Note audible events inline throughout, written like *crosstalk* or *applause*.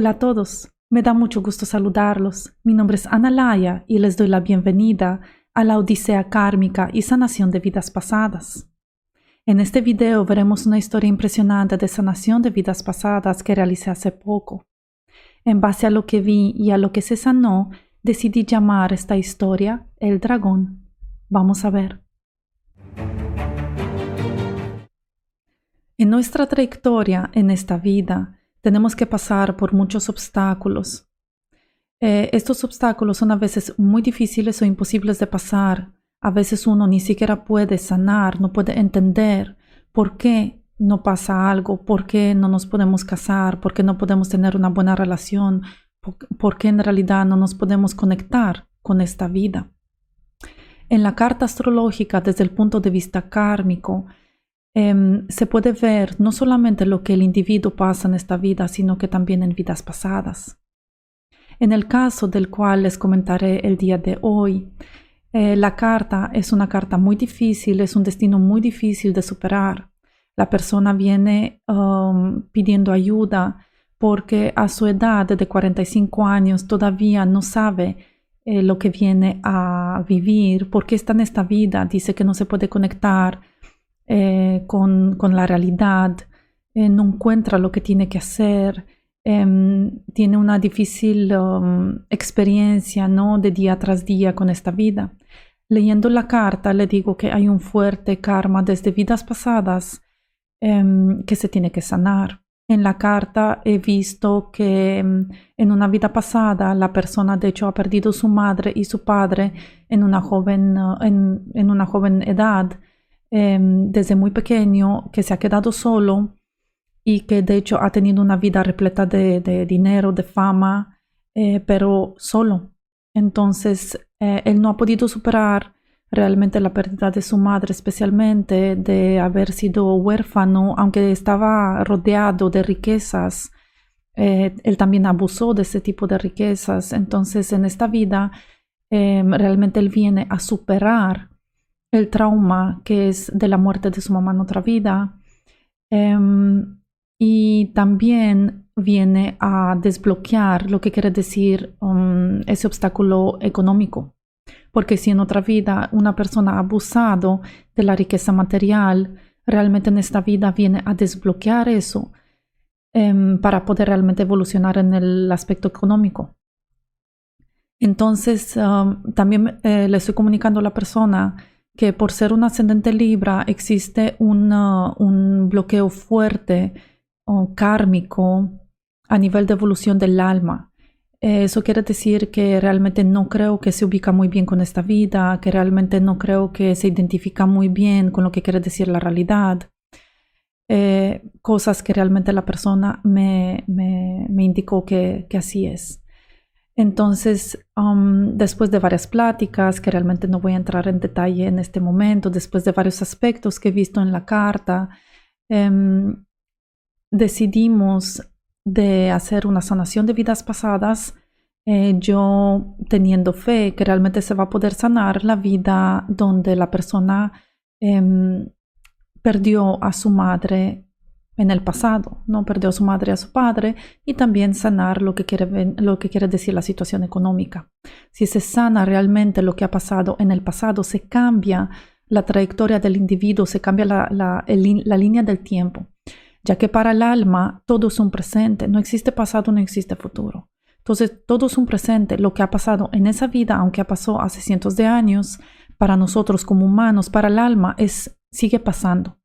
Hola a todos, me da mucho gusto saludarlos. Mi nombre es Ana Laya y les doy la bienvenida a la Odisea Kármica y Sanación de Vidas Pasadas. En este video veremos una historia impresionante de sanación de vidas pasadas que realicé hace poco. En base a lo que vi y a lo que se sanó, decidí llamar esta historia El Dragón. Vamos a ver. En nuestra trayectoria en esta vida, tenemos que pasar por muchos obstáculos. Eh, estos obstáculos son a veces muy difíciles o imposibles de pasar. A veces uno ni siquiera puede sanar, no puede entender por qué no pasa algo, por qué no nos podemos casar, por qué no podemos tener una buena relación, por qué en realidad no nos podemos conectar con esta vida. En la carta astrológica, desde el punto de vista kármico, Em, se puede ver no solamente lo que el individuo pasa en esta vida, sino que también en vidas pasadas. En el caso del cual les comentaré el día de hoy, eh, la carta es una carta muy difícil, es un destino muy difícil de superar. La persona viene um, pidiendo ayuda porque a su edad de 45 años todavía no sabe eh, lo que viene a vivir, porque está en esta vida, dice que no se puede conectar eh, con, la realidad, eh, no encuentra lo que tiene que hacer, em, tiene una difícil um, experiencia ¿no? de día tras día con esta vida. Leyendo la carta le digo que hay un fuerte karma desde vidas pasadas em, que se tiene que sanar. En la carta he visto que em, en una vida pasada la persona de hecho ha perdido su madre y su padre en una joven, uh, en una joven edad Em, desde muy pequeño, que se ha quedado solo y que de hecho ha tenido una vida repleta de, dinero, de fama, eh, pero solo. Entonces, eh, él no ha podido superar realmente la pérdida de su madre, especialmente de haber sido huérfano, aunque estaba rodeado de riquezas. Eh, él también abusó de ese tipo de riquezas. Entonces, en esta vida, em, realmente él viene a superar el trauma que es de la muerte de su mamá en otra vida. Em, y también viene a desbloquear lo que quiere decir um, ese obstáculo económico. Porque si en otra vida una persona ha abusado de la riqueza material, realmente en esta vida viene a desbloquear eso em, para poder realmente evolucionar en el aspecto económico. Entonces, um, también eh, le estoy comunicando a la persona que por ser un ascendente Libra existe un bloqueo fuerte o kármico a nivel de evolución del alma. Eso quiere decir que realmente no creo que se ubica muy bien con esta vida, que realmente no creo que se identifica muy bien con lo que quiere decir la realidad. Eh, cosas que realmente la persona me, indicó que así es. Entonces, um, después de varias pláticas, que realmente no voy a entrar en detalle en este momento, después de varios aspectos que he visto en la carta, em, decidimos de hacer una sanación de vidas pasadas, eh, yo teniendo fe que realmente se va a poder sanar la vida donde la persona em, perdió a su madre en el pasado, ¿no? Perdió a su madre a su padre y también sanar lo que, quiere, lo que quiere decir la situación económica. Si se sana realmente lo que ha pasado en el pasado, se cambia la trayectoria del individuo, se cambia la, la, la línea del tiempo, ya que para el alma todo es un presente, no existe pasado, no existe futuro. Entonces, todo es un presente. Lo que ha pasado en esa vida, aunque pasado hace cientos de años, para nosotros como humanos, para el alma, es, sigue pasando.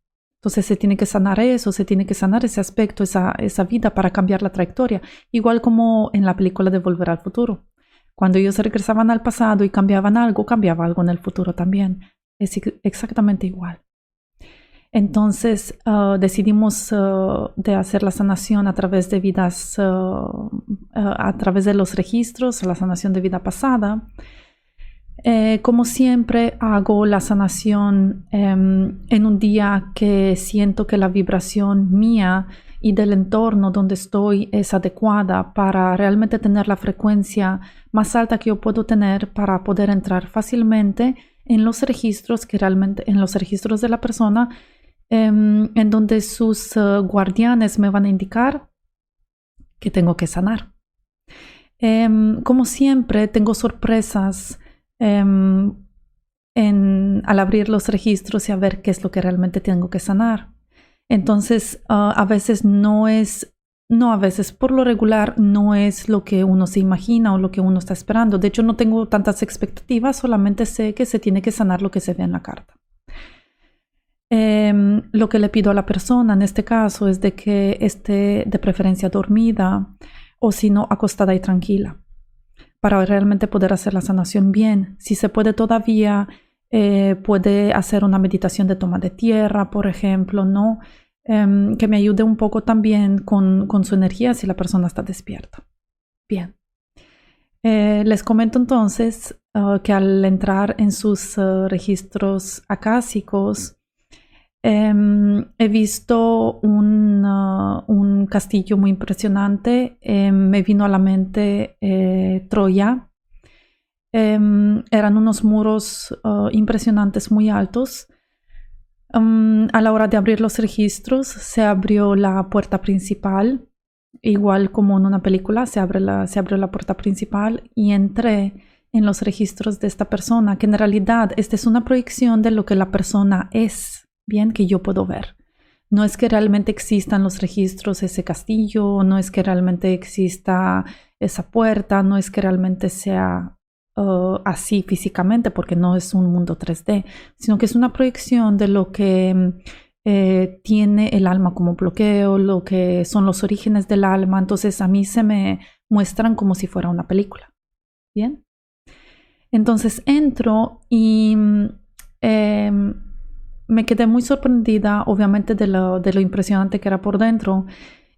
Entonces se tiene que sanar eso, se tiene que sanar ese aspecto, esa, esa vida para cambiar la trayectoria. Igual como en la película de Volver al Futuro. Cuando ellos regresaban al pasado y cambiaban algo, cambiaba algo en el futuro también. Es exactamente igual. Entonces uh, decidimos uh, de hacer la sanación a través de vidas, uh, a través de los registros, la sanación de vida pasada. Eh, como siempre, hago la sanación em, en un día que siento que la vibración mía y del entorno donde estoy es adecuada para realmente tener la frecuencia más alta que yo puedo tener para poder entrar fácilmente en los registros que realmente en los registros de la persona em, en donde sus eh, guardianes me van a indicar que tengo que sanar. Em, como siempre, tengo sorpresas em, al abrir los registros y a ver qué es lo que realmente tengo que sanar. Entonces, ah, a veces no es, no a veces, por lo regular, no es lo que uno se imagina o lo que uno está esperando. De hecho, no tengo tantas expectativas, solamente sé que se tiene que sanar lo que se ve en la carta. Em, lo que le pido a la persona en este caso es de que esté de preferencia dormida o si no acostada y tranquila para realmente poder hacer la sanación bien. Si se puede todavía, eh, puede hacer una meditación de toma de tierra, por ejemplo, ¿no? Em, que me ayude un poco también con, con, su energía si la persona está despierta. Bien. Eh, les comento entonces uh, que al entrar en sus registros acásicos, Em, he visto un, un, castillo muy impresionante. Em, me vino a la mente eh, Troya. Em, eran unos muros uh, impresionantes, muy altos. a la hora de abrir los registros, se abrió la puerta principal, igual como en una película, se, abre la, se abrió la puerta principal y entré en los registros de esta persona, que en realidad esta es una proyección de lo que la persona es bien que yo puedo ver. No es que realmente existan los registros, ese castillo, no es que realmente exista esa puerta, no es que realmente sea uh, así físicamente, porque no es un mundo 3D, sino que es una proyección de lo que eh, tiene el alma como bloqueo, lo que son los orígenes del alma. Entonces a mí se me muestran como si fuera una película. Bien. Entonces entro y eh, me quedé muy sorprendida, obviamente, de lo, impresionante que era por dentro.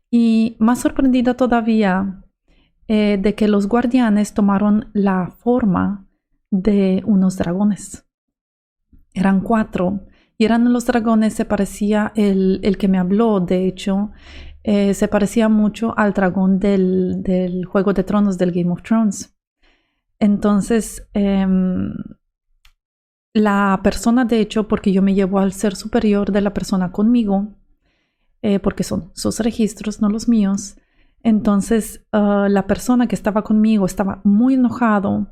Y más sorprendida todavía eh, de que los guardianes tomaron la forma de unos dragones. Eran cuatro. Y eran los dragones, se parecía el, el que me habló, de hecho, eh, se parecía mucho al dragón del, del, Juego de Tronos, del Game of Thrones. Entonces, em, la persona, de hecho, porque yo me llevo al ser superior de la persona conmigo, eh, porque son sus registros, no los míos. Entonces, ah, la persona que estaba conmigo estaba muy enojado.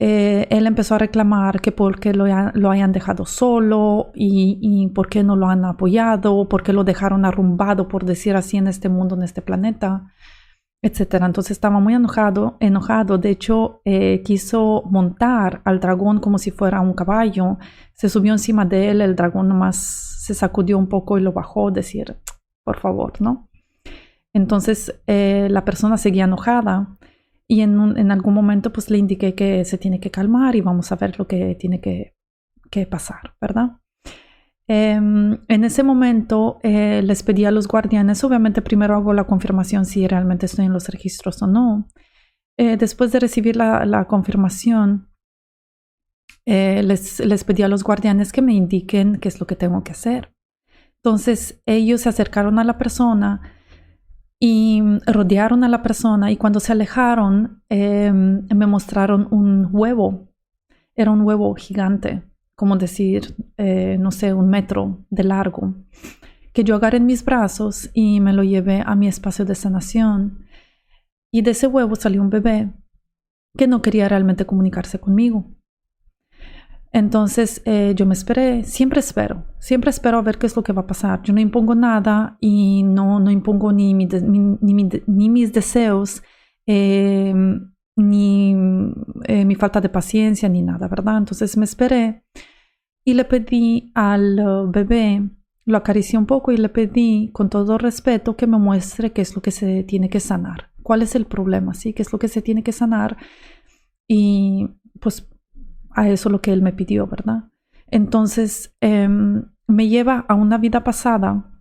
Eh, él empezó a reclamar que por qué lo, lo hayan dejado solo y, y, por qué no lo han apoyado, por qué lo dejaron arrumbado, por decir así, en este mundo, en este planeta etcétera. Entonces estaba muy enojado, enojado. De hecho, eh, quiso montar al dragón como si fuera un caballo. Se subió encima de él, el dragón nomás se sacudió un poco y lo bajó, decir, por favor, ¿no? Entonces eh, la persona seguía enojada y en, en, algún momento pues le indiqué que se tiene que calmar y vamos a ver lo que tiene que, que pasar, ¿verdad? Em, en ese momento eh, les pedí a los guardianes, obviamente primero hago la confirmación si realmente estoy en los registros o no. Eh, después de recibir la, confirmación, eh, les, les, pedí a los guardianes que me indiquen qué es lo que tengo que hacer. Entonces ellos se acercaron a la persona y rodearon a la persona y cuando se alejaron em, me mostraron un huevo. Era un huevo gigante como decir, eh, no sé, un metro de largo, que yo agarré en mis brazos y me lo llevé a mi espacio de sanación. Y de ese huevo salió un bebé que no quería realmente comunicarse conmigo. Entonces eh, yo me esperé, siempre espero, siempre espero a ver qué es lo que va a pasar. Yo no impongo nada y no, no impongo ni, mis deseos, eh, ni eh, mi falta de paciencia, ni nada, ¿verdad? Entonces me esperé y le pedí al uh, bebé, lo acaricié un poco y le pedí con todo respeto que me muestre qué es lo que se tiene que sanar, cuál es el problema, ¿sí? ¿Qué es lo que se tiene que sanar? Y pues a eso lo que él me pidió, ¿verdad? Entonces em, me lleva a una vida pasada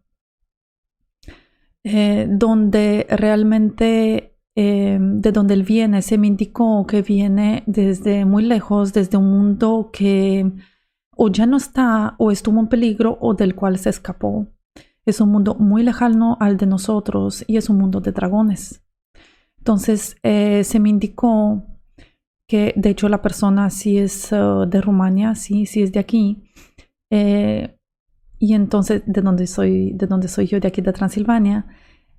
eh, donde realmente Em, de donde él viene, se me indicó que viene desde muy lejos, desde un mundo que o ya no está o estuvo en peligro o del cual se escapó. Es un mundo muy lejano al de nosotros y es un mundo de dragones. Entonces eh, se me indicó que de hecho la persona sí es uh, de Rumania, sí, sí es de aquí. Eh, y entonces de donde soy, de donde soy yo, de aquí de Transilvania.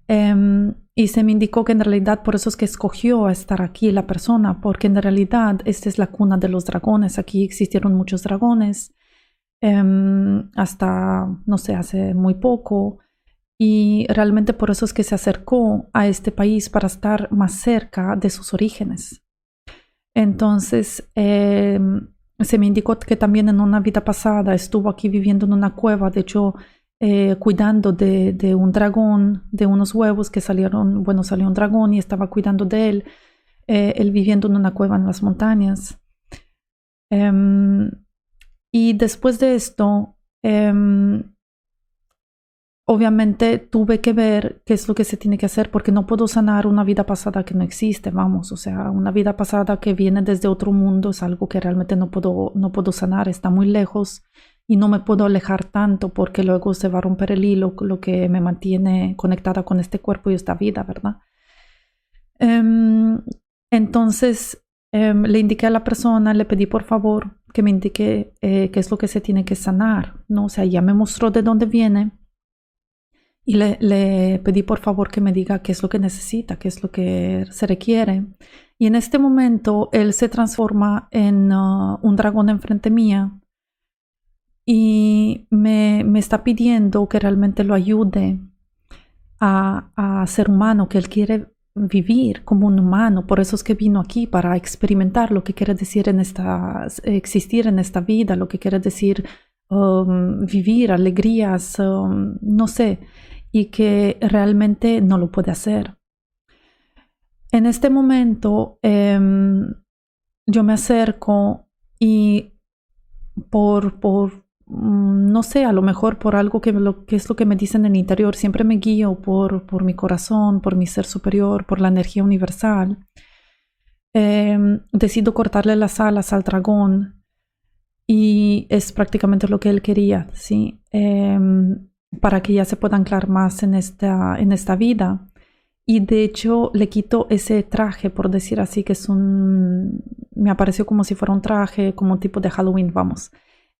Em, Y se me indicó que en realidad por eso es que escogió estar aquí la persona, porque en realidad esta es la cuna de los dragones. Aquí existieron muchos dragones em, hasta, no sé, hace muy poco. Y realmente por eso es que se acercó a este país para estar más cerca de sus orígenes. Entonces, em, se me indicó que también en una vida pasada estuvo aquí viviendo en una cueva, de hecho, eh, cuidando de, un dragón, de unos huevos que salieron, bueno, salió un dragón y estaba cuidando de él, eh, él viviendo en una cueva en las montañas. Em, y después de esto, em, obviamente tuve que ver qué es lo que se tiene que hacer porque no puedo sanar una vida pasada que no existe, vamos, o sea, una vida pasada que viene desde otro mundo es algo que realmente no puedo, no puedo sanar, está muy lejos y no me puedo alejar tanto porque luego se va a romper el hilo, lo que me mantiene conectada con este cuerpo y esta vida, ¿verdad? Em, entonces em, le indiqué a la persona, le pedí por favor que me indique eh, qué es lo que se tiene que sanar, ¿no? O sea, ya me mostró de dónde viene y le, pedí por favor que me diga qué es lo que necesita, qué es lo que se requiere. Y en este momento él se transforma en uh, un dragón enfrente mía y me, está pidiendo que realmente lo ayude a, a, ser humano, que él quiere vivir como un humano. Por eso es que vino aquí para experimentar lo que quiere decir en esta, existir en esta vida, lo que quiere decir um, vivir alegrías, um, no sé y que realmente no lo puede hacer. En este momento em, yo me acerco y por, por, no sé, a lo mejor por algo que, lo, que es lo que me dicen en el interior, siempre me guío por, por mi corazón, por mi ser superior, por la energía universal. Em, decido cortarle las alas al dragón y es prácticamente lo que él quería, ¿sí? Em, para que ya se pueda anclar más en esta, en esta vida. Y de hecho le quito ese traje, por decir así, que es un... me apareció como si fuera un traje, como un tipo de Halloween, vamos.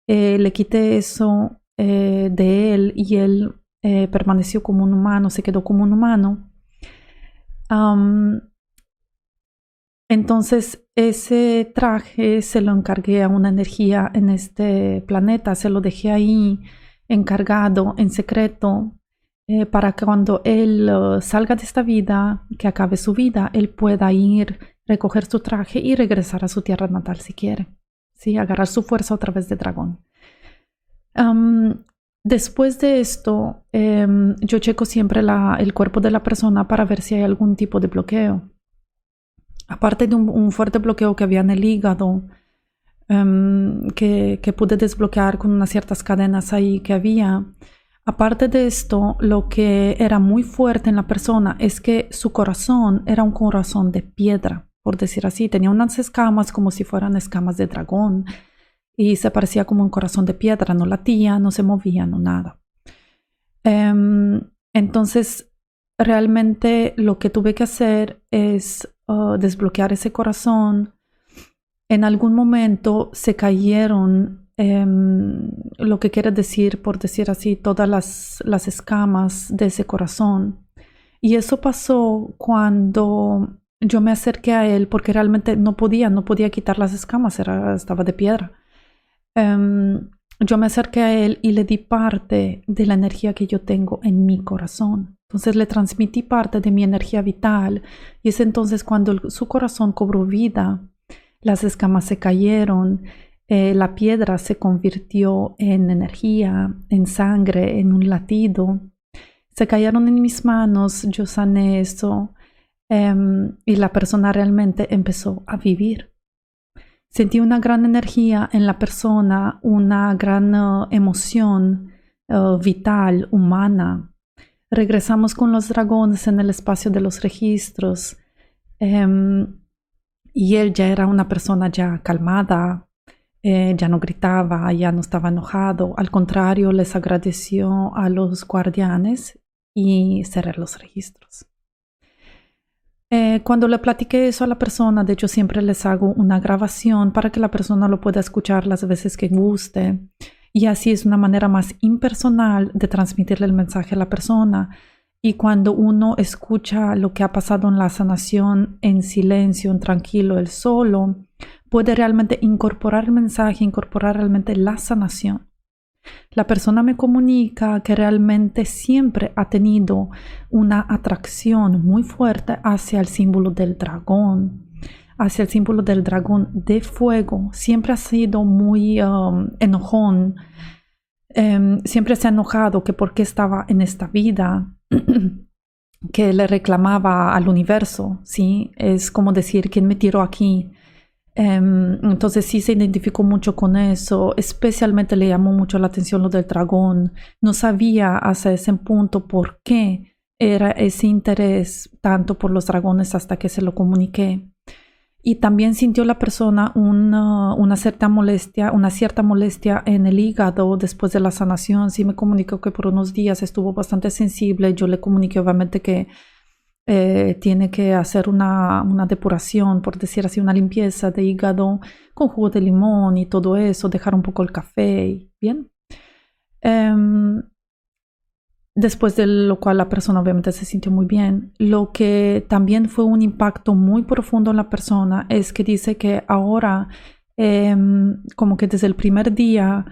Eh, le quité eso eh, de él y él eh, permaneció como un humano, se quedó como un humano. entonces ese traje se lo encargué a una energía en este planeta, se lo dejé ahí encargado en secreto para que cuando él salga de esta vida, que acabe su vida, él pueda ir, recoger su traje y regresar a su tierra natal si quiere. ¿Sí? Agarrar su fuerza otra vez de dragón. después de esto, em, yo checo siempre el cuerpo de la persona para ver si hay algún tipo de bloqueo. Aparte de un fuerte bloqueo que había en el hígado, Em, que, pude desbloquear con unas ciertas cadenas ahí que había. Aparte de esto, lo que era muy fuerte en la persona es que su corazón era un corazón de piedra, por decir así. Tenía unas escamas como si fueran escamas de dragón y se parecía como un corazón de piedra, no latía, no se movía, no nada. Em, entonces, realmente lo que tuve que hacer es uh, desbloquear ese corazón, en algún momento se cayeron, em, lo que quiere decir, por decir así, todas las, las, escamas de ese corazón. Y eso pasó cuando yo me acerqué a él porque realmente no podía, no podía quitar las escamas, era, estaba de piedra. Em, yo me acerqué a él y le di parte de la energía que yo tengo en mi corazón. Entonces le transmití parte de mi energía vital y es entonces cuando su corazón cobró vida las escamas se cayeron, eh, la piedra se convirtió en energía, en sangre, en un latido. Se cayeron en mis manos, yo sané eso em, y la persona realmente empezó a vivir. Sentí una gran energía en la persona, una gran uh, emoción uh, vital, humana. Regresamos con los dragones en el espacio de los registros. Em, y él ya era una persona ya calmada, eh, ya no gritaba, ya no estaba enojado. Al contrario, les agradeció a los guardianes y cerré los registros. Eh, cuando le platiqué eso a la persona, de hecho siempre les hago una grabación para que la persona lo pueda escuchar las veces que guste. Y así es una manera más impersonal de transmitirle el mensaje a la persona. Y cuando uno escucha lo que ha pasado en la sanación en silencio, en tranquilo, el solo, puede realmente incorporar el mensaje, incorporar realmente la sanación. La persona me comunica que realmente siempre ha tenido una atracción muy fuerte hacia el símbolo del dragón, hacia el símbolo del dragón de fuego. Siempre ha sido muy um, enojón, em, siempre se ha enojado que porque estaba en esta vida, *clears throat* que le reclamaba al universo, ¿sí? Es como decir, ¿quién me tiró aquí? Em, entonces sí se identificó mucho con eso, especialmente le llamó mucho la atención lo del dragón. No sabía hasta ese punto por qué era ese interés tanto por los dragones hasta que se lo comuniqué. Y también sintió la persona una, una, cierta molestia, una cierta molestia en el hígado después de la sanación. Sí me comunicó que por unos días estuvo bastante sensible. Yo le comuniqué obviamente que eh, tiene que hacer una, depuración, por decir así, una limpieza de hígado con jugo de limón y todo eso, dejar un poco el café, ¿bien? Em, después de lo cual la persona obviamente se sintió muy bien. Lo que también fue un impacto muy profundo en la persona es que dice que ahora, em, como que desde el primer día,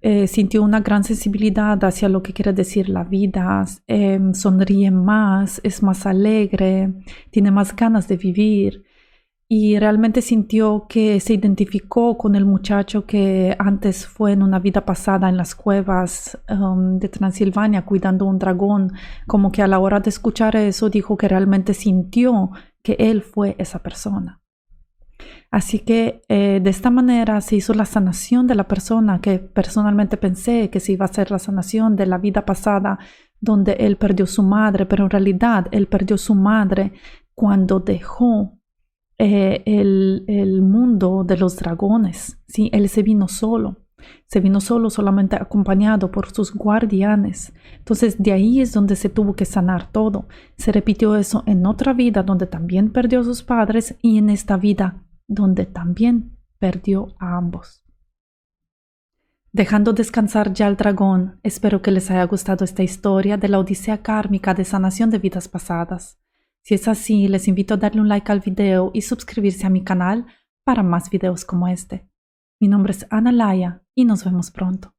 eh, sintió una gran sensibilidad hacia lo que quiere decir la vida, em, sonríe más, es más alegre, tiene más ganas de vivir y realmente sintió que se identificó con el muchacho que antes fue en una vida pasada en las cuevas em, de Transilvania cuidando un dragón, como que a la hora de escuchar eso dijo que realmente sintió que él fue esa persona. Así que eh, de esta manera se hizo la sanación de la persona que personalmente pensé que se iba a hacer la sanación de la vida pasada donde él perdió su madre, pero en realidad él perdió su madre cuando dejó eh, el, el, mundo de los dragones. ¿sí? Él se vino solo, se vino solo solamente acompañado por sus guardianes. Entonces de ahí es donde se tuvo que sanar todo. Se repitió eso en otra vida donde también perdió a sus padres y en esta vida donde también perdió a ambos. Dejando descansar ya al dragón, espero que les haya gustado esta historia de la odisea kármica de sanación de vidas pasadas. Si es así, les invito a darle un like al video y suscribirse a mi canal para más videos como este. Mi nombre es Ana Laya y nos vemos pronto.